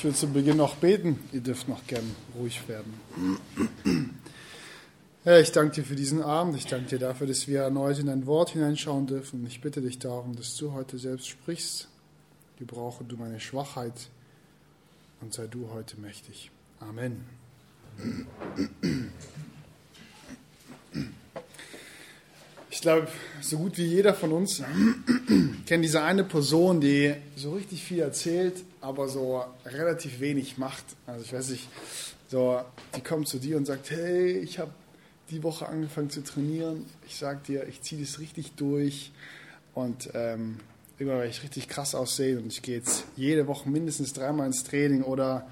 Ich will zu Beginn noch beten. Ihr dürft noch gern ruhig werden. Herr, ich danke dir für diesen Abend. Ich danke dir dafür, dass wir erneut in dein Wort hineinschauen dürfen. Ich bitte dich darum, dass du heute selbst sprichst. Gebrauche du meine Schwachheit und sei du heute mächtig. Amen. Ich glaube, so gut wie jeder von uns kennt diese eine Person, die so richtig viel erzählt, aber so relativ wenig macht. Also ich weiß nicht, so, die kommt zu dir und sagt, hey, ich habe die Woche angefangen zu trainieren. Ich sage dir, ich ziehe das richtig durch und ähm, immer werde ich richtig krass aussehen und ich gehe jetzt jede Woche mindestens dreimal ins Training oder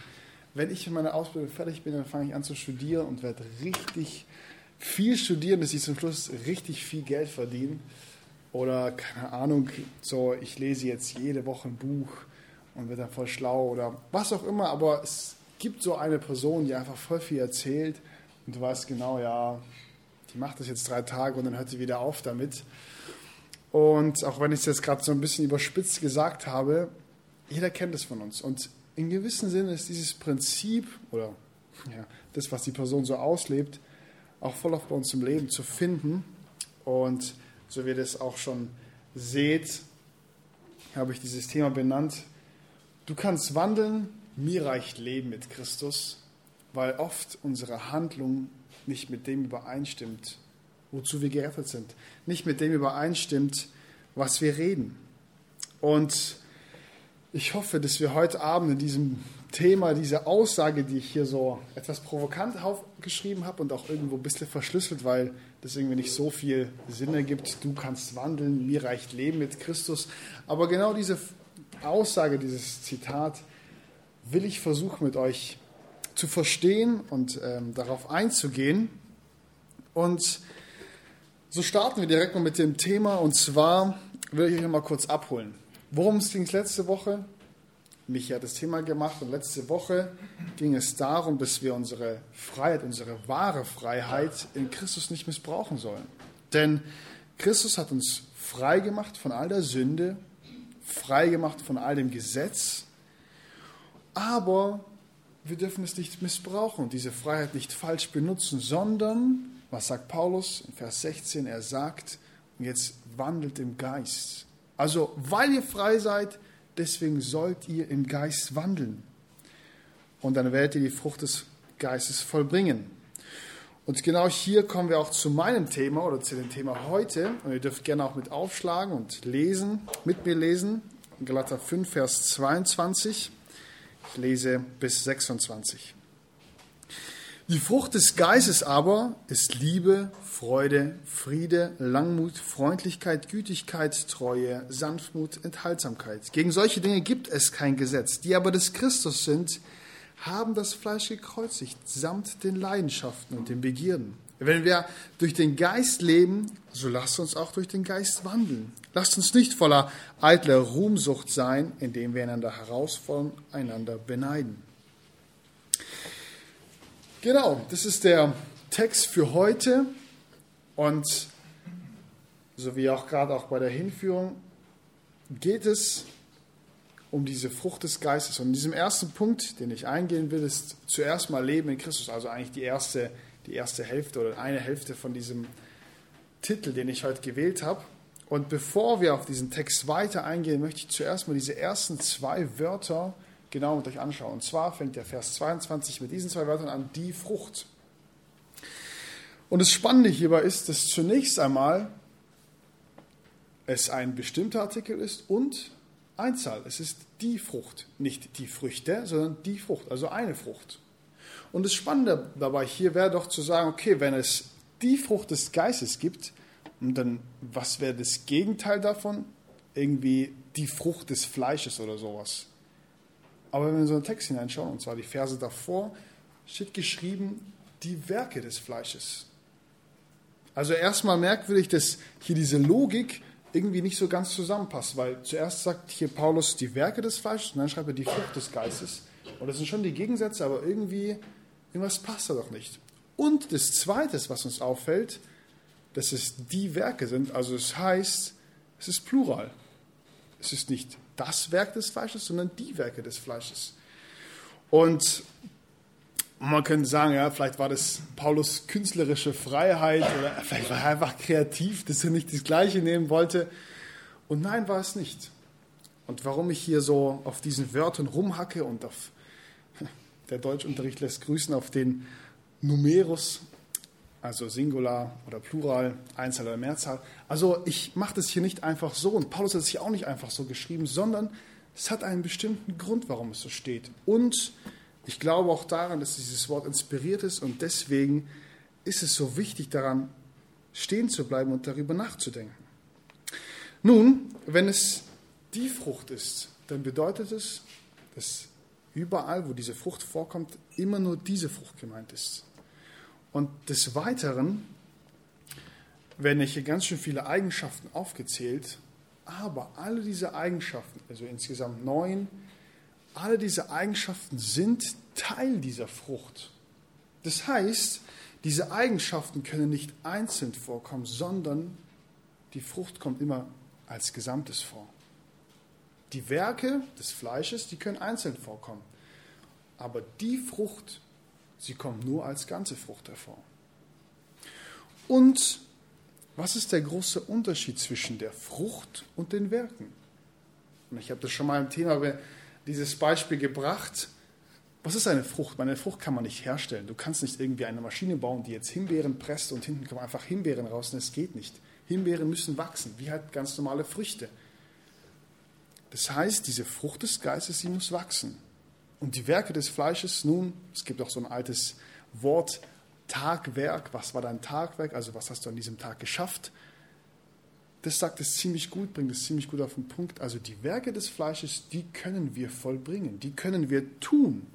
wenn ich in meiner Ausbildung fertig bin, dann fange ich an zu studieren und werde richtig viel studieren, dass ich zum Schluss richtig viel Geld verdiene. Oder keine Ahnung, so ich lese jetzt jede Woche ein Buch und werde dann voll schlau oder was auch immer. Aber es gibt so eine Person, die einfach voll viel erzählt und du weißt genau, ja, die macht das jetzt drei Tage und dann hört sie wieder auf damit. Und auch wenn ich es jetzt gerade so ein bisschen überspitzt gesagt habe, jeder kennt es von uns. Und in gewissem Sinne ist dieses Prinzip oder ja, das, was die Person so auslebt, auch voll auf bei uns im Leben zu finden. Und so wie ihr das auch schon seht, habe ich dieses Thema benannt. Du kannst wandeln, mir reicht Leben mit Christus, weil oft unsere Handlung nicht mit dem übereinstimmt, wozu wir gerettet sind, nicht mit dem übereinstimmt, was wir reden. Und ich hoffe, dass wir heute Abend in diesem Thema, diese Aussage, die ich hier so etwas provokant geschrieben habe und auch irgendwo ein bisschen verschlüsselt, weil das irgendwie nicht so viel Sinn ergibt. Du kannst wandeln, mir reicht Leben mit Christus. Aber genau diese Aussage, dieses Zitat, will ich versuchen mit euch zu verstehen und ähm, darauf einzugehen. Und so starten wir direkt mal mit dem Thema und zwar will ich euch mal kurz abholen. Worum es ging letzte Woche? Michi hat das Thema gemacht und letzte Woche ging es darum, dass wir unsere Freiheit, unsere wahre Freiheit in Christus nicht missbrauchen sollen. Denn Christus hat uns frei gemacht von all der Sünde, frei gemacht von all dem Gesetz, aber wir dürfen es nicht missbrauchen und diese Freiheit nicht falsch benutzen, sondern, was sagt Paulus in Vers 16, er sagt, jetzt wandelt im Geist. Also, weil ihr frei seid, deswegen sollt ihr im Geist wandeln. Und dann werdet ihr die Frucht des Geistes vollbringen. Und genau hier kommen wir auch zu meinem Thema oder zu dem Thema heute. Und ihr dürft gerne auch mit aufschlagen und lesen, mit mir lesen. Galater 5, Vers 22. Ich lese bis 26. Die Frucht des Geistes aber ist Liebe, Freude, Friede, Langmut, Freundlichkeit, Gütigkeit, Treue, Sanftmut, Enthaltsamkeit. Gegen solche Dinge gibt es kein Gesetz. Die aber des Christus sind, haben das Fleisch gekreuzigt, samt den Leidenschaften und den Begierden. Wenn wir durch den Geist leben, so lasst uns auch durch den Geist wandeln. Lasst uns nicht voller eitler Ruhmsucht sein, indem wir einander herausfordern, einander beneiden. Genau, das ist der Text für heute. Und so wie auch gerade auch bei der Hinführung geht es um diese Frucht des Geistes. Und in diesem ersten Punkt, den ich eingehen will, ist zuerst mal Leben in Christus, also eigentlich die erste, die erste Hälfte oder eine Hälfte von diesem Titel, den ich heute gewählt habe. Und bevor wir auf diesen Text weiter eingehen, möchte ich zuerst mal diese ersten zwei Wörter genau mit euch anschauen. Und zwar fängt der Vers 22 mit diesen zwei Wörtern an, die Frucht. Und das Spannende hierbei ist, dass zunächst einmal es ein bestimmter Artikel ist und Einzahl. Es ist die Frucht, nicht die Früchte, sondern die Frucht, also eine Frucht. Und das Spannende dabei hier wäre doch zu sagen, okay, wenn es die Frucht des Geistes gibt, dann was wäre das Gegenteil davon? Irgendwie die Frucht des Fleisches oder sowas. Aber wenn wir in so einen Text hineinschauen, und zwar die Verse davor, steht geschrieben, die Werke des Fleisches. Also erstmal merkwürdig, dass hier diese Logik irgendwie nicht so ganz zusammenpasst, weil zuerst sagt hier Paulus die Werke des Fleisches und dann schreibt er die Frucht des Geistes. Und das sind schon die Gegensätze, aber irgendwie, irgendwas passt da doch nicht. Und das Zweite, was uns auffällt, dass es die Werke sind, also es heißt, es ist Plural. Es ist nicht das Werk des Fleisches, sondern die Werke des Fleisches. Und man könnte sagen, ja, vielleicht war das Paulus künstlerische Freiheit oder vielleicht war er einfach kreativ, dass er nicht das Gleiche nehmen wollte. Und nein, war es nicht. Und warum ich hier so auf diesen Wörtern rumhacke und auf der Deutschunterricht lässt grüßen auf den Numerus, also Singular oder Plural, Einzahl oder Mehrzahl. Also ich mache das hier nicht einfach so und Paulus hat es hier auch nicht einfach so geschrieben, sondern es hat einen bestimmten Grund, warum es so steht. Und ich glaube auch daran, dass dieses Wort inspiriert ist und deswegen ist es so wichtig daran stehen zu bleiben und darüber nachzudenken. Nun, wenn es die Frucht ist, dann bedeutet es, dass überall, wo diese Frucht vorkommt, immer nur diese Frucht gemeint ist. Und des Weiteren werden hier ganz schön viele Eigenschaften aufgezählt, aber alle diese Eigenschaften, also insgesamt neun, alle diese Eigenschaften sind Teil dieser Frucht. Das heißt, diese Eigenschaften können nicht einzeln vorkommen, sondern die Frucht kommt immer als Gesamtes vor. Die Werke des Fleisches, die können einzeln vorkommen. Aber die Frucht, sie kommt nur als ganze Frucht hervor. Und was ist der große Unterschied zwischen der Frucht und den Werken? Und ich habe das schon mal im Thema dieses Beispiel gebracht. Was ist eine Frucht? Eine Frucht kann man nicht herstellen. Du kannst nicht irgendwie eine Maschine bauen, die jetzt Himbeeren presst und hinten kommen einfach Himbeeren raus. Das geht nicht. Himbeeren müssen wachsen, wie halt ganz normale Früchte. Das heißt, diese Frucht des Geistes, sie muss wachsen. Und die Werke des Fleisches, nun, es gibt auch so ein altes Wort, Tagwerk, was war dein Tagwerk, also was hast du an diesem Tag geschafft? Das sagt es ziemlich gut, bringt es ziemlich gut auf den Punkt. Also die Werke des Fleisches, die können wir vollbringen, die können wir tun.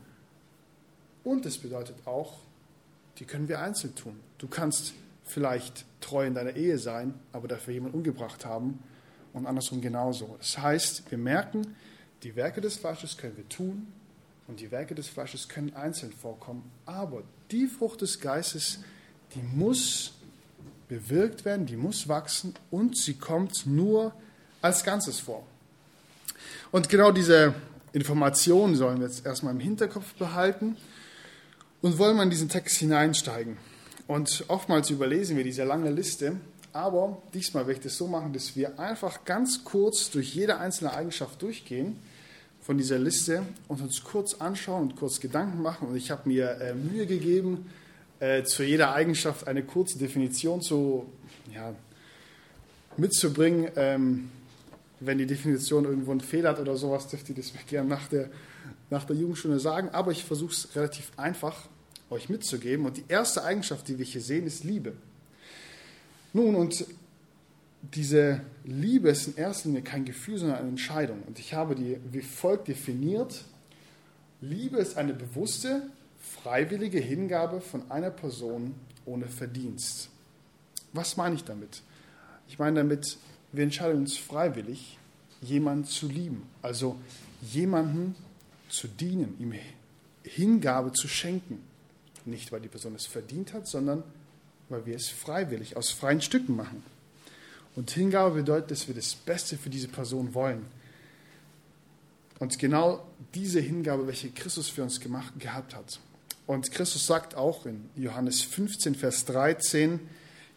Und das bedeutet auch, die können wir einzeln tun. Du kannst vielleicht treu in deiner Ehe sein, aber dafür jemanden umgebracht haben und andersrum genauso. Das heißt, wir merken, die Werke des Fleisches können wir tun und die Werke des Fleisches können einzeln vorkommen, aber die Frucht des Geistes, die muss bewirkt werden, die muss wachsen und sie kommt nur als Ganzes vor. Und genau diese Informationen sollen wir jetzt erstmal im Hinterkopf behalten und wollen mal in diesen Text hineinsteigen. Und oftmals überlesen wir diese lange Liste, aber diesmal werde ich das so machen, dass wir einfach ganz kurz durch jede einzelne Eigenschaft durchgehen von dieser Liste und uns kurz anschauen und kurz Gedanken machen. Und ich habe mir äh, Mühe gegeben, äh, zu jeder Eigenschaft eine kurze Definition zu, ja, mitzubringen. Ähm, wenn die Definition irgendwo einen Fehler hat oder sowas, dürft ihr das mir gerne nach der, nach der Jugendstunde sagen. Aber ich versuche es relativ einfach euch mitzugeben. Und die erste Eigenschaft, die wir hier sehen, ist Liebe. Nun, und diese Liebe ist in erster Linie kein Gefühl, sondern eine Entscheidung. Und ich habe die wie folgt definiert. Liebe ist eine bewusste, freiwillige Hingabe von einer Person ohne Verdienst. Was meine ich damit? Ich meine damit, wir entscheiden uns freiwillig, jemanden zu lieben, also jemanden zu dienen, ihm Hingabe zu schenken. Nicht, weil die Person es verdient hat, sondern weil wir es freiwillig aus freien Stücken machen. Und Hingabe bedeutet, dass wir das Beste für diese Person wollen. Und genau diese Hingabe, welche Christus für uns gemacht, gehabt hat. Und Christus sagt auch in Johannes 15, Vers 13,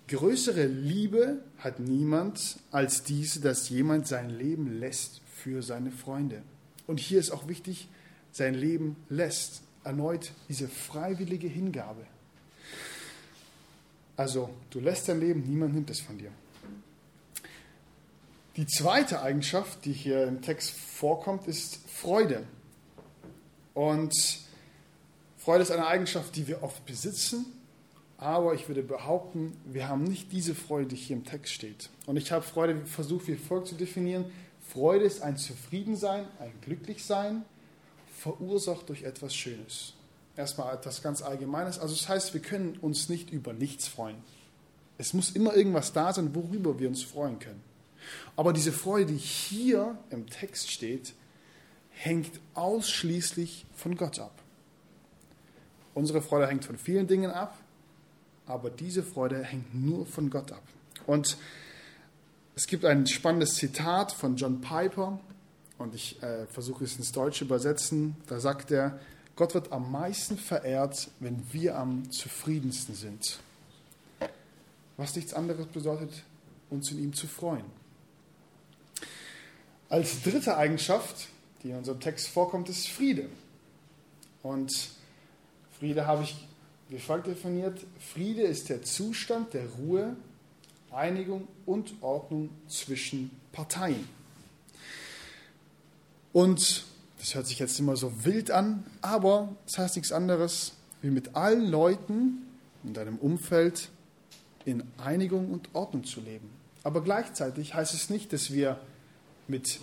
größere Liebe hat niemand als diese, dass jemand sein Leben lässt für seine Freunde. Und hier ist auch wichtig, sein Leben lässt. Erneut diese freiwillige Hingabe. Also du lässt dein Leben, niemand nimmt es von dir. Die zweite Eigenschaft, die hier im Text vorkommt, ist Freude. Und Freude ist eine Eigenschaft, die wir oft besitzen, aber ich würde behaupten, wir haben nicht diese Freude, die hier im Text steht. Und ich habe Freude versucht, wie folgt zu definieren. Freude ist ein Zufriedensein, ein Glücklichsein, verursacht durch etwas Schönes. Erstmal etwas ganz Allgemeines. Also das heißt, wir können uns nicht über nichts freuen. Es muss immer irgendwas da sein, worüber wir uns freuen können. Aber diese Freude, die hier im Text steht, hängt ausschließlich von Gott ab. Unsere Freude hängt von vielen Dingen ab, aber diese Freude hängt nur von Gott ab. Und es gibt ein spannendes Zitat von John Piper, und ich äh, versuche es ins Deutsche übersetzen. Da sagt er, Gott wird am meisten verehrt, wenn wir am zufriedensten sind. Was nichts anderes bedeutet, uns in ihm zu freuen. Als dritte Eigenschaft, die in unserem Text vorkommt, ist Friede. Und Friede habe ich wie folgt definiert. Friede ist der Zustand der Ruhe, Einigung und Ordnung zwischen Parteien. Und das hört sich jetzt immer so wild an, aber das heißt nichts anderes, wie mit allen Leuten in deinem Umfeld in Einigung und Ordnung zu leben. Aber gleichzeitig heißt es nicht, dass wir mit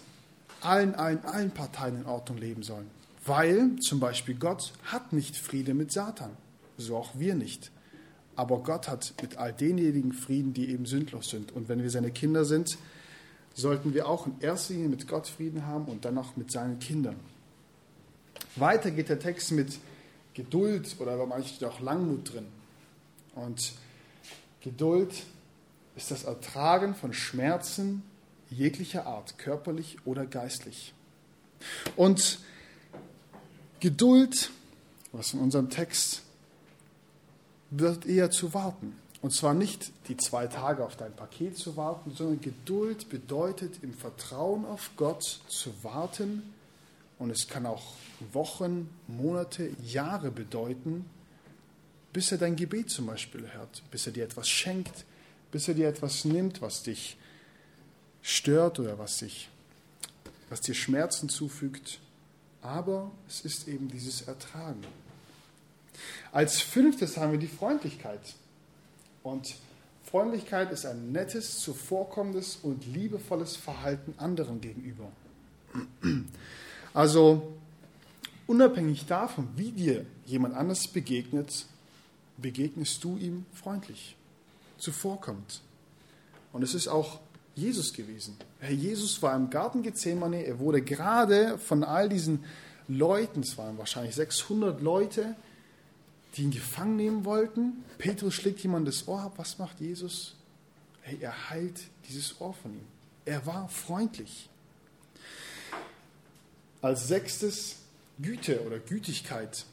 allen, allen, allen Parteien in Ordnung leben sollen. Weil zum Beispiel Gott hat nicht Friede mit Satan, so auch wir nicht. Aber Gott hat mit all denjenigen Frieden, die eben sündlos sind. Und wenn wir seine Kinder sind, sollten wir auch in erster Linie mit Gott Frieden haben und dann auch mit seinen Kindern. Weiter geht der Text mit Geduld oder bei manchen steht auch Langmut drin. Und Geduld ist das Ertragen von Schmerzen jeglicher Art, körperlich oder geistlich. Und Geduld, was in unserem Text wird eher zu warten. Und zwar nicht die zwei Tage auf dein Paket zu warten, sondern Geduld bedeutet im Vertrauen auf Gott zu warten. Und es kann auch Wochen, Monate, Jahre bedeuten, bis er dein Gebet zum Beispiel hört, bis er dir etwas schenkt, bis er dir etwas nimmt, was dich stört oder was, dich, was dir Schmerzen zufügt. Aber es ist eben dieses Ertragen. Als fünftes haben wir die Freundlichkeit. Und Freundlichkeit ist ein nettes, zuvorkommendes und liebevolles Verhalten anderen gegenüber. Also unabhängig davon, wie dir jemand anders begegnet, begegnest du ihm freundlich, zuvorkommend. Und es ist auch Jesus gewesen. Herr Jesus war im Garten Gethsemane, er wurde gerade von all diesen Leuten, es waren wahrscheinlich 600 Leute, die ihn gefangen nehmen wollten. Petrus schlägt jemand das Ohr ab. Was macht Jesus? Hey, er heilt dieses Ohr von ihm. Er war freundlich. Als sechstes Güte oder Gütigkeit.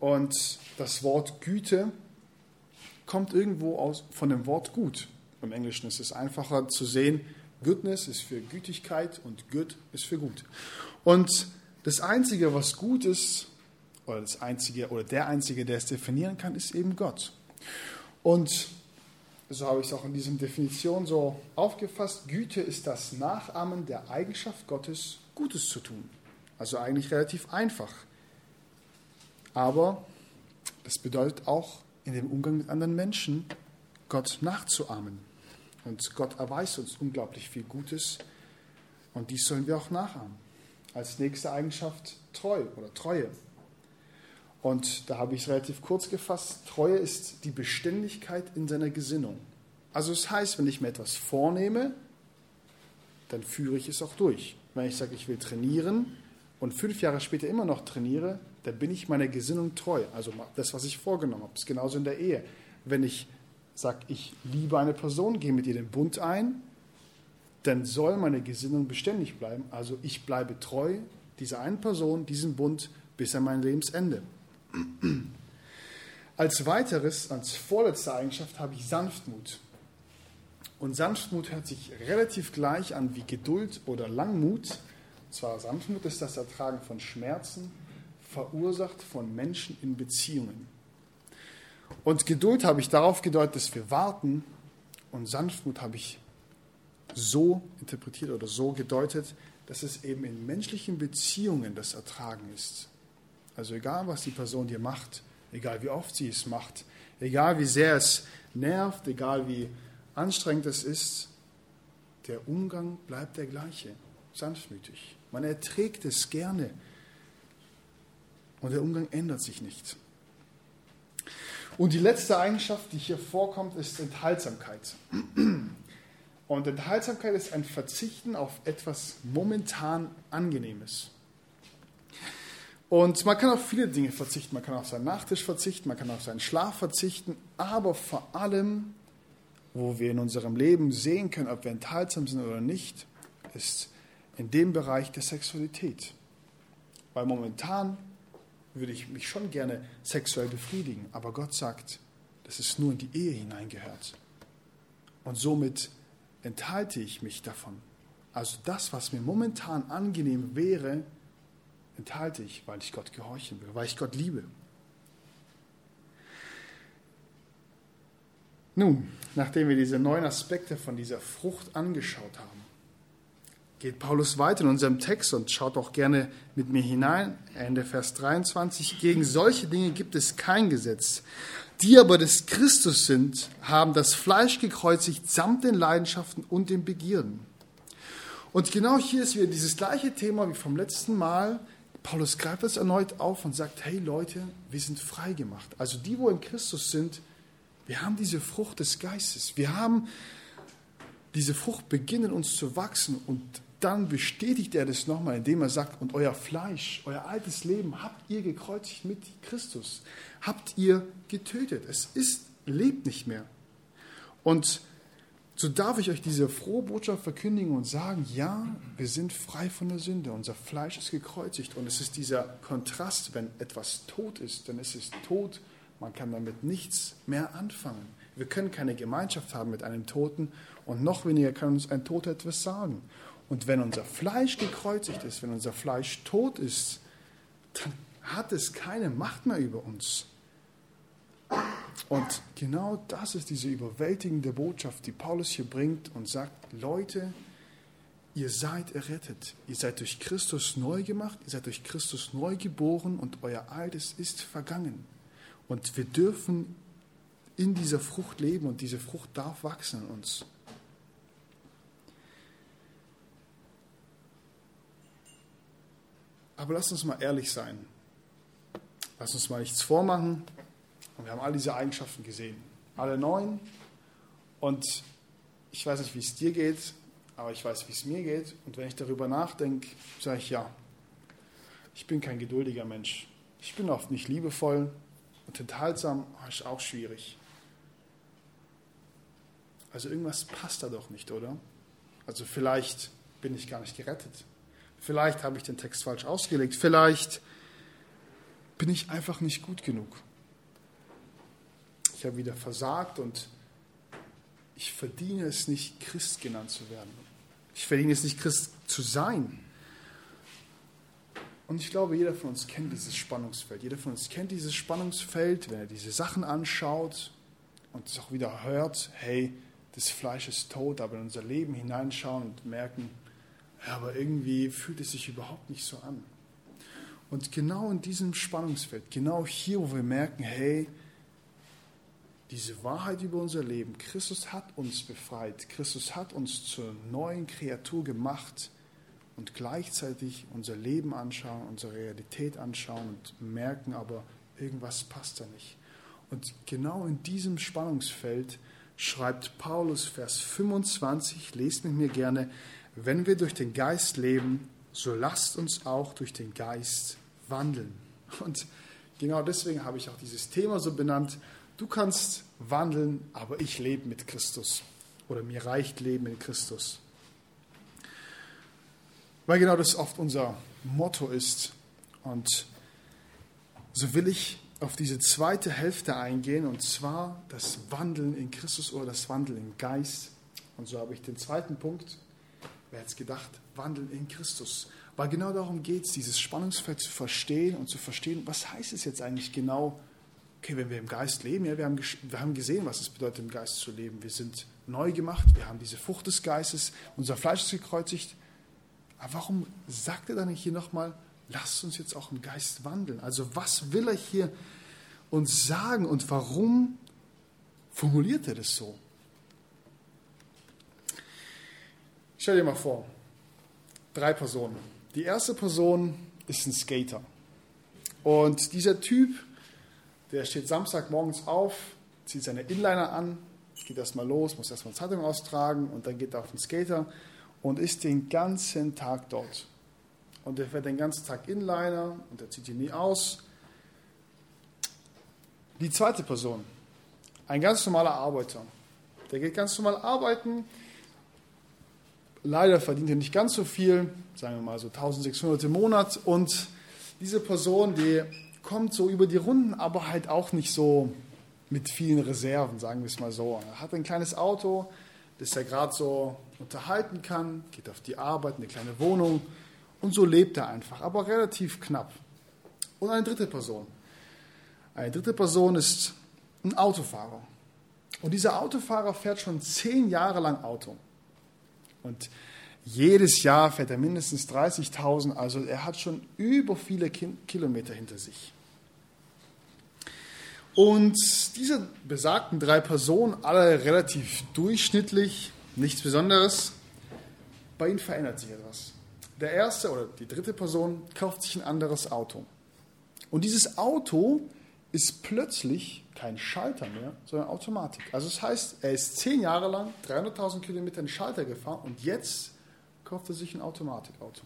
Und das Wort Güte kommt irgendwo aus, von dem Wort gut. Im Englischen ist es einfacher zu sehen, Goodness ist für Gütigkeit und Good ist für gut. Und das Einzige, was gut ist, oder das einzige oder der einzige, der es definieren kann, ist eben Gott. Und so habe ich es auch in dieser Definition so aufgefasst. Güte ist das Nachahmen der Eigenschaft Gottes, Gutes zu tun. Also eigentlich relativ einfach. Aber das bedeutet auch in dem Umgang mit anderen Menschen, Gott nachzuahmen. Und Gott erweist uns unglaublich viel Gutes und dies sollen wir auch nachahmen. Als nächste Eigenschaft treu oder Treue. Und da habe ich es relativ kurz gefasst. Treue ist die Beständigkeit in seiner Gesinnung. Also es das heißt, wenn ich mir etwas vornehme, dann führe ich es auch durch. Wenn ich sage, ich will trainieren und fünf Jahre später immer noch trainiere, dann bin ich meiner Gesinnung treu. Also das, was ich vorgenommen habe, ist genauso in der Ehe. Wenn ich sage, ich liebe eine Person, gehe mit ihr den Bund ein, dann soll meine Gesinnung beständig bleiben. Also ich bleibe treu dieser einen Person, diesem Bund bis an mein Lebensende. Als weiteres, als vorletzte Eigenschaft habe ich Sanftmut. Und Sanftmut hört sich relativ gleich an wie Geduld oder Langmut. Und zwar Sanftmut ist das Ertragen von Schmerzen, verursacht von Menschen in Beziehungen. Und Geduld habe ich darauf gedeutet, dass wir warten. Und Sanftmut habe ich so interpretiert oder so gedeutet, dass es eben in menschlichen Beziehungen das Ertragen ist. Also egal, was die Person dir macht, egal wie oft sie es macht, egal wie sehr es nervt, egal wie anstrengend es ist, der Umgang bleibt der gleiche, sanftmütig. Man erträgt es gerne und der Umgang ändert sich nicht. Und die letzte Eigenschaft, die hier vorkommt, ist Enthaltsamkeit. Und Enthaltsamkeit ist ein Verzichten auf etwas momentan Angenehmes. Und man kann auf viele Dinge verzichten. Man kann auf seinen Nachtisch verzichten, man kann auf seinen Schlaf verzichten, aber vor allem, wo wir in unserem Leben sehen können, ob wir enthaltsam sind oder nicht, ist in dem Bereich der Sexualität. Weil momentan würde ich mich schon gerne sexuell befriedigen. Aber Gott sagt, dass es nur in die Ehe hineingehört. Und somit enthalte ich mich davon. Also das, was mir momentan angenehm wäre, enthalte ich, weil ich Gott gehorchen will, weil ich Gott liebe. Nun, nachdem wir diese neun Aspekte von dieser Frucht angeschaut haben, geht Paulus weiter in unserem Text und schaut auch gerne mit mir hinein. Ende Vers 23. Gegen solche Dinge gibt es kein Gesetz. Die aber des Christus sind, haben das Fleisch gekreuzigt samt den Leidenschaften und den Begierden. Und genau hier ist wieder dieses gleiche Thema wie vom letzten Mal. Paulus greift es erneut auf und sagt, hey Leute, wir sind frei gemacht. Also die, wo in Christus sind, wir haben diese Frucht des Geistes. Wir haben diese Frucht beginnen uns zu wachsen und dann bestätigt er das nochmal, indem er sagt, und euer Fleisch, euer altes Leben habt ihr gekreuzigt mit Christus, habt ihr getötet. Es ist, lebt nicht mehr. Und so darf ich euch diese frohe Botschaft verkündigen und sagen, ja, wir sind frei von der Sünde, unser Fleisch ist gekreuzigt und es ist dieser Kontrast, wenn etwas tot ist, dann ist es tot, man kann damit nichts mehr anfangen. Wir können keine Gemeinschaft haben mit einem Toten und noch weniger kann uns ein Toter etwas sagen. Und wenn unser Fleisch gekreuzigt ist, wenn unser Fleisch tot ist, dann hat es keine Macht mehr über uns. Und genau das ist diese überwältigende Botschaft, die Paulus hier bringt und sagt, Leute, ihr seid errettet, ihr seid durch Christus neu gemacht, ihr seid durch Christus neu geboren und euer Altes ist vergangen. Und wir dürfen in dieser Frucht leben und diese Frucht darf wachsen in uns. Aber lass uns mal ehrlich sein. Lass uns mal nichts vormachen. Und wir haben all diese Eigenschaften gesehen. Alle neun. Und ich weiß nicht, wie es dir geht, aber ich weiß, wie es mir geht. Und wenn ich darüber nachdenke, sage ich ja. Ich bin kein geduldiger Mensch. Ich bin oft nicht liebevoll und enthaltsam. Ist auch schwierig. Also irgendwas passt da doch nicht, oder? Also vielleicht bin ich gar nicht gerettet. Vielleicht habe ich den Text falsch ausgelegt. Vielleicht bin ich einfach nicht gut genug. Ich habe wieder versagt und ich verdiene es nicht, Christ genannt zu werden. Ich verdiene es nicht, Christ zu sein. Und ich glaube, jeder von uns kennt dieses Spannungsfeld. Jeder von uns kennt dieses Spannungsfeld, wenn er diese Sachen anschaut und es auch wieder hört, hey, das Fleisch ist tot, aber in unser Leben hineinschauen und merken, ja, aber irgendwie fühlt es sich überhaupt nicht so an. Und genau in diesem Spannungsfeld, genau hier, wo wir merken, hey, diese Wahrheit über unser Leben, Christus hat uns befreit, Christus hat uns zur neuen Kreatur gemacht und gleichzeitig unser Leben anschauen, unsere Realität anschauen und merken aber, irgendwas passt da nicht. Und genau in diesem Spannungsfeld schreibt Paulus Vers 25, lest mit mir gerne, wenn wir durch den Geist leben, so lasst uns auch durch den Geist wandeln. Und genau deswegen habe ich auch dieses Thema so benannt. Du kannst wandeln, aber ich lebe mit Christus. Oder mir reicht Leben in Christus. Weil genau das oft unser Motto ist. Und so will ich auf diese zweite Hälfte eingehen, und zwar das Wandeln in Christus oder das Wandeln im Geist. Und so habe ich den zweiten Punkt wer hätte es gedacht, wandeln in Christus. Weil genau darum geht es, dieses Spannungsfeld zu verstehen und zu verstehen, was heißt es jetzt eigentlich genau, okay, wenn wir im Geist leben, ja, wir haben, wir haben gesehen, was es bedeutet, im Geist zu leben. Wir sind neu gemacht, wir haben diese Frucht des Geistes, unser Fleisch ist gekreuzigt. Aber warum sagt er dann hier nochmal, lasst uns jetzt auch im Geist wandeln? Also was will er hier uns sagen und warum formuliert er das so? Stell dir mal vor, drei Personen. Die erste Person ist ein Skater. Und dieser Typ, der steht Samstagmorgens auf, zieht seine Inliner an, geht erstmal los, muss erstmal Zeitung austragen und dann geht er auf den Skater und ist den ganzen Tag dort. Und er fährt den ganzen Tag Inliner und er zieht ihn nie aus. Die zweite Person, ein ganz normaler Arbeiter. Der geht ganz normal arbeiten, Leider verdient er nicht ganz so viel, sagen wir mal so 1600 im Monat. Und diese Person, die kommt so über die Runden, aber halt auch nicht so mit vielen Reserven, sagen wir es mal so. Er hat ein kleines Auto, das er gerade so unterhalten kann, geht auf die Arbeit, eine kleine Wohnung und so lebt er einfach, aber relativ knapp. Und eine dritte Person. Eine dritte Person ist ein Autofahrer. Und dieser Autofahrer fährt schon zehn Jahre lang Auto. Und jedes Jahr fährt er mindestens 30.000, also er hat schon über viele Kilometer hinter sich. Und diese besagten drei Personen, alle relativ durchschnittlich, nichts Besonderes, bei ihnen verändert sich etwas. Der erste oder die dritte Person kauft sich ein anderes Auto. Und dieses Auto ist plötzlich kein Schalter mehr, sondern Automatik. Also das heißt, er ist zehn Jahre lang 300.000 Kilometer in Schalter gefahren und jetzt kauft er sich ein Automatikauto.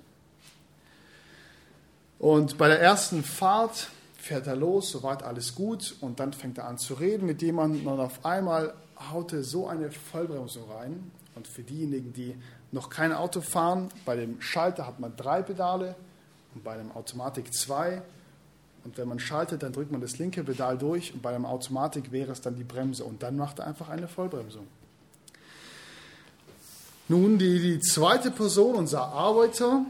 Und bei der ersten Fahrt fährt er los, soweit alles gut und dann fängt er an zu reden mit jemandem und auf einmal haut er so eine Vollbremsung rein. Und für diejenigen, die noch kein Auto fahren, bei dem Schalter hat man drei Pedale und bei dem Automatik zwei. Und wenn man schaltet, dann drückt man das linke Pedal durch und bei dem Automatik wäre es dann die Bremse. Und dann macht er einfach eine Vollbremsung. Nun, die, die zweite Person, unser Arbeiter,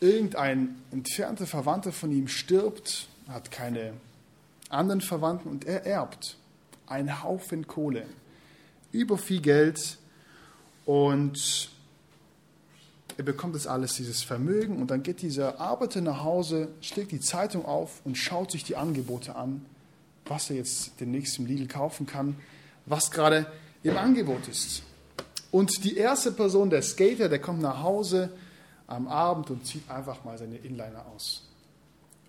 irgendein entfernter Verwandter von ihm stirbt, hat keine anderen Verwandten und er erbt einen Haufen Kohle, über viel Geld und er bekommt das alles, dieses Vermögen und dann geht dieser Arbeiter nach Hause, schlägt die Zeitung auf und schaut sich die Angebote an, was er jetzt demnächst im Lidl kaufen kann, was gerade im Angebot ist. Und die erste Person, der Skater, der kommt nach Hause, am Abend und zieht einfach mal seine Inliner aus.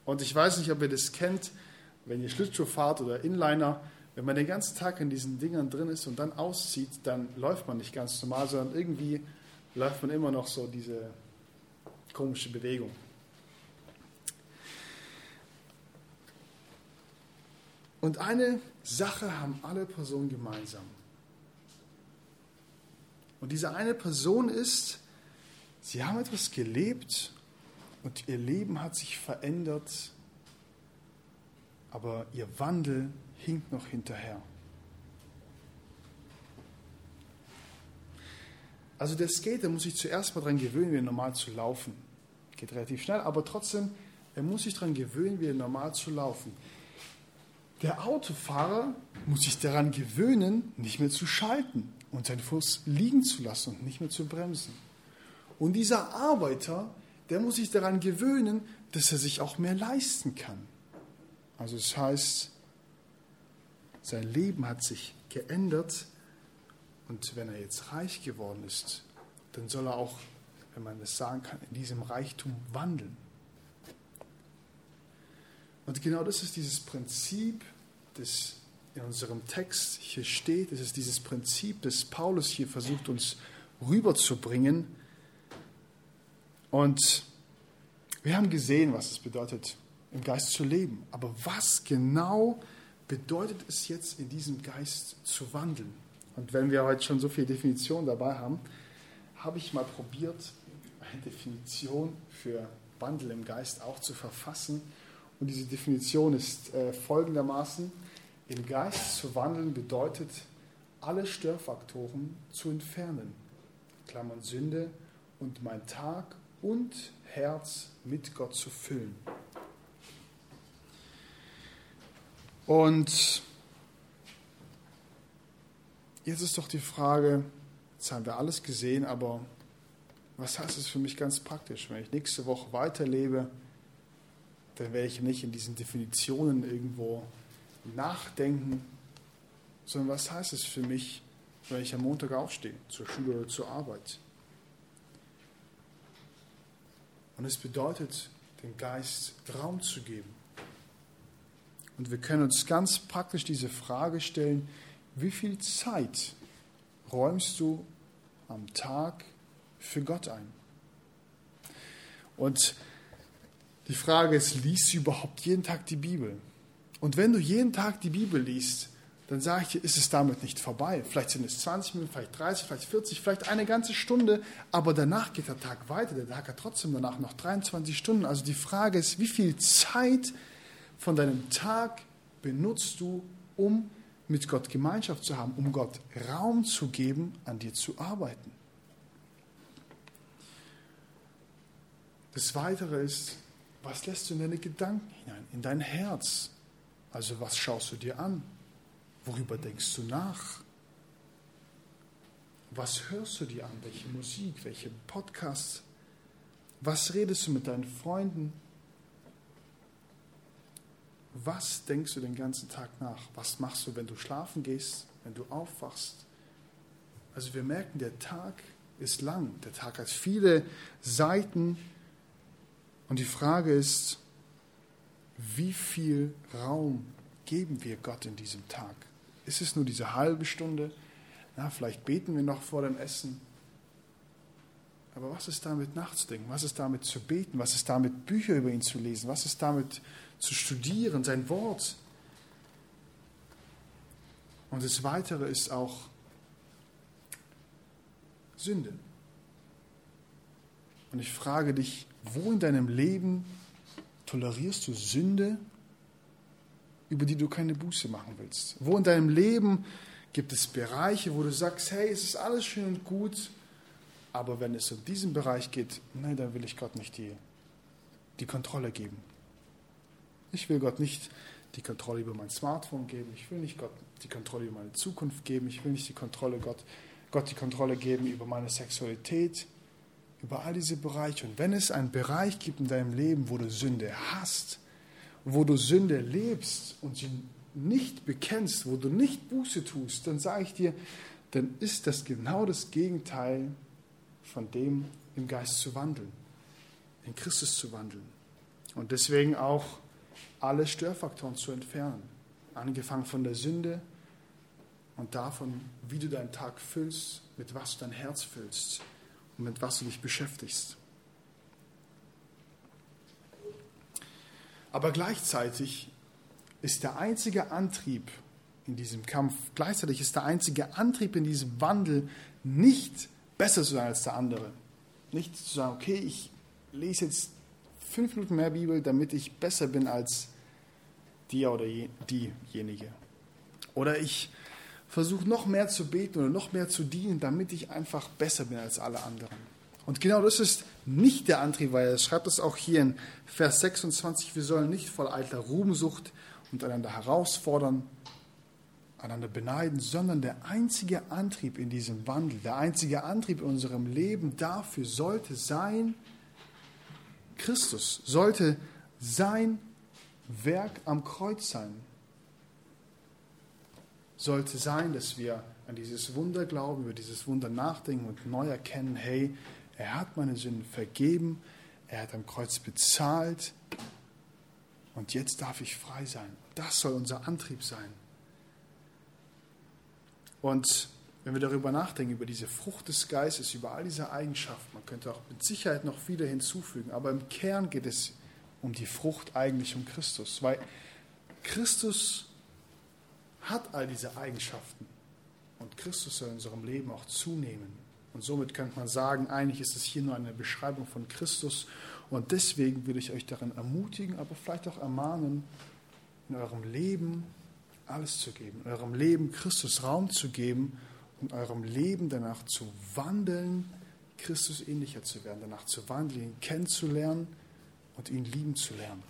Und ich weiß nicht, ob ihr das kennt, wenn ihr Schlittschuh fahrt oder Inliner, wenn man den ganzen Tag in diesen Dingern drin ist und dann auszieht, dann läuft man nicht ganz normal, sondern irgendwie läuft man immer noch so diese komische Bewegung. Und eine Sache haben alle Personen gemeinsam. Und diese eine Person ist, Sie haben etwas gelebt und ihr Leben hat sich verändert, aber ihr Wandel hinkt noch hinterher. Also der Skater muss sich zuerst mal daran gewöhnen, wieder normal zu laufen. Geht relativ schnell, aber trotzdem, er muss sich daran gewöhnen, wieder normal zu laufen. Der Autofahrer muss sich daran gewöhnen, nicht mehr zu schalten und seinen Fuß liegen zu lassen und nicht mehr zu bremsen. Und dieser Arbeiter, der muss sich daran gewöhnen, dass er sich auch mehr leisten kann. Also das heißt, sein Leben hat sich geändert und wenn er jetzt reich geworden ist, dann soll er auch, wenn man das sagen kann, in diesem Reichtum wandeln. Und genau das ist dieses Prinzip, das in unserem Text hier steht. Es ist dieses Prinzip, das Paulus hier versucht uns rüberzubringen und wir haben gesehen, was es bedeutet, im Geist zu leben. Aber was genau bedeutet es jetzt, in diesem Geist zu wandeln? Und wenn wir heute schon so viele Definitionen dabei haben, habe ich mal probiert, eine Definition für Wandel im Geist auch zu verfassen. Und diese Definition ist äh, folgendermaßen. Im Geist zu wandeln bedeutet, alle Störfaktoren zu entfernen. Klammern Sünde und mein Tag und Herz mit Gott zu füllen. Und jetzt ist doch die Frage, jetzt haben wir alles gesehen, aber was heißt es für mich ganz praktisch? Wenn ich nächste Woche weiterlebe, dann werde ich nicht in diesen Definitionen irgendwo nachdenken, sondern was heißt es für mich, wenn ich am Montag aufstehe, zur Schule oder zur Arbeit? Und es bedeutet, dem Geist Raum zu geben. Und wir können uns ganz praktisch diese Frage stellen, wie viel Zeit räumst du am Tag für Gott ein? Und die Frage ist, liest du überhaupt jeden Tag die Bibel? Und wenn du jeden Tag die Bibel liest, dann sage ich dir, ist es damit nicht vorbei. Vielleicht sind es 20 Minuten, vielleicht 30, vielleicht 40, vielleicht eine ganze Stunde, aber danach geht der Tag weiter. Der Tag hat trotzdem danach noch 23 Stunden. Also die Frage ist, wie viel Zeit von deinem Tag benutzt du, um mit Gott Gemeinschaft zu haben, um Gott Raum zu geben, an dir zu arbeiten? Das Weitere ist, was lässt du in deine Gedanken hinein, in dein Herz? Also was schaust du dir an? Worüber denkst du nach? Was hörst du dir an? Welche Musik, welche Podcasts? Was redest du mit deinen Freunden? Was denkst du den ganzen Tag nach? Was machst du, wenn du schlafen gehst, wenn du aufwachst? Also wir merken, der Tag ist lang. Der Tag hat viele Seiten. Und die Frage ist, wie viel Raum geben wir Gott in diesem Tag? Ist es nur diese halbe Stunde? Na, vielleicht beten wir noch vor dem Essen. Aber was ist damit nachzudenken? Was ist damit zu beten? Was ist damit Bücher über ihn zu lesen? Was ist damit zu studieren, sein Wort? Und das Weitere ist auch Sünde. Und ich frage dich, wo in deinem Leben tolerierst du Sünde, über die du keine Buße machen willst? Wo in deinem Leben gibt es Bereiche, wo du sagst, hey, es ist alles schön und gut, aber wenn es um diesen Bereich geht, nein, dann will ich Gott nicht die, die Kontrolle geben. Ich will Gott nicht die Kontrolle über mein Smartphone geben. Ich will nicht Gott die Kontrolle über meine Zukunft geben. Ich will nicht die Kontrolle Gott, Gott die Kontrolle geben über meine Sexualität, über all diese Bereiche. Und wenn es einen Bereich gibt in deinem Leben, wo du Sünde hast, wo du Sünde lebst und sie nicht bekennst, wo du nicht Buße tust, dann sage ich dir, dann ist das genau das Gegenteil von dem im Geist zu wandeln, in Christus zu wandeln. Und deswegen auch alle Störfaktoren zu entfernen, angefangen von der Sünde und davon, wie du deinen Tag füllst, mit was du dein Herz füllst und mit was du dich beschäftigst. Aber gleichzeitig ist der einzige Antrieb in diesem Kampf, gleichzeitig ist der einzige Antrieb in diesem Wandel nicht besser zu sein als der andere. Nicht zu sagen, okay, ich lese jetzt fünf Minuten mehr Bibel, damit ich besser bin als der oder diejenige. Oder ich versuche noch mehr zu beten oder noch mehr zu dienen, damit ich einfach besser bin als alle anderen. Und genau das ist nicht der Antrieb, weil er schreibt es auch hier in Vers 26, wir sollen nicht voll alter Ruhmsucht und einander herausfordern, einander beneiden, sondern der einzige Antrieb in diesem Wandel, der einzige Antrieb in unserem Leben dafür sollte sein, Christus, sollte sein Werk am Kreuz sein. Sollte sein, dass wir an dieses Wunder glauben, über dieses Wunder nachdenken und neu erkennen, hey, er hat meine Sünden vergeben, er hat am Kreuz bezahlt und jetzt darf ich frei sein. Das soll unser Antrieb sein. Und wenn wir darüber nachdenken, über diese Frucht des Geistes, über all diese Eigenschaften, man könnte auch mit Sicherheit noch viele hinzufügen, aber im Kern geht es um die Frucht eigentlich um Christus, weil Christus hat all diese Eigenschaften und Christus soll in unserem Leben auch zunehmen. Und somit könnte man sagen, eigentlich ist es hier nur eine Beschreibung von Christus und deswegen will ich euch darin ermutigen, aber vielleicht auch ermahnen, in eurem Leben alles zu geben, in eurem Leben Christus Raum zu geben und eurem Leben danach zu wandeln, Christus ähnlicher zu werden, danach zu wandeln, ihn kennenzulernen und ihn lieben zu lernen.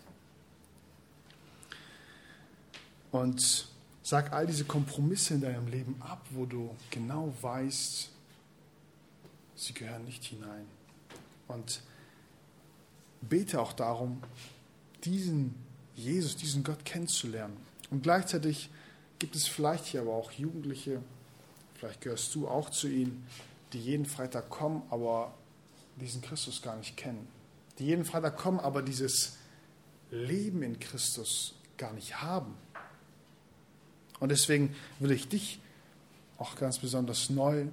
Und sag all diese Kompromisse in deinem Leben ab, wo du genau weißt, sie gehören nicht hinein. Und bete auch darum, diesen Jesus, diesen Gott kennenzulernen. Und gleichzeitig gibt es vielleicht hier aber auch Jugendliche, vielleicht gehörst du auch zu ihnen, die jeden Freitag kommen, aber diesen Christus gar nicht kennen. Die jeden Freitag kommen, aber dieses Leben in Christus gar nicht haben. Und deswegen will ich dich auch ganz besonders neu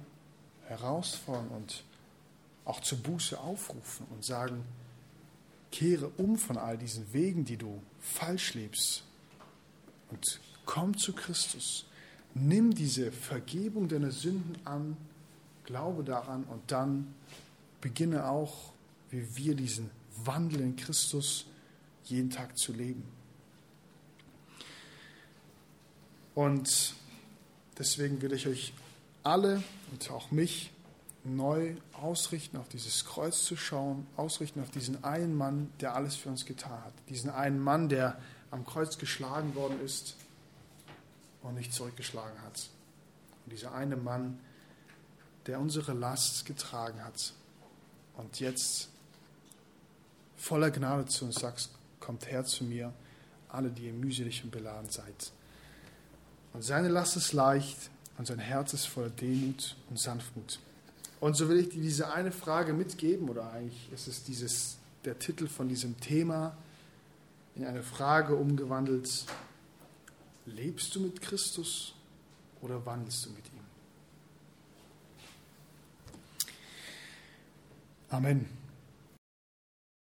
herausfordern und auch zur Buße aufrufen und sagen, Kehre um von all diesen Wegen, die du falsch lebst und komm zu Christus. Nimm diese Vergebung deiner Sünden an, glaube daran und dann beginne auch, wie wir diesen Wandel in Christus jeden Tag zu leben. Und deswegen will ich euch alle und auch mich neu ausrichten, auf dieses Kreuz zu schauen, ausrichten auf diesen einen Mann, der alles für uns getan hat. Diesen einen Mann, der am Kreuz geschlagen worden ist und nicht zurückgeschlagen hat. Und dieser eine Mann, der unsere Last getragen hat und jetzt voller Gnade zu uns sagt, kommt her zu mir, alle, die ihr mühselig und beladen seid. Und seine Last ist leicht und sein Herz ist voller Demut und Sanftmut. Und so will ich dir diese eine Frage mitgeben, oder eigentlich ist es dieses, der Titel von diesem Thema in eine Frage umgewandelt. Lebst du mit Christus oder wandelst du mit ihm? Amen.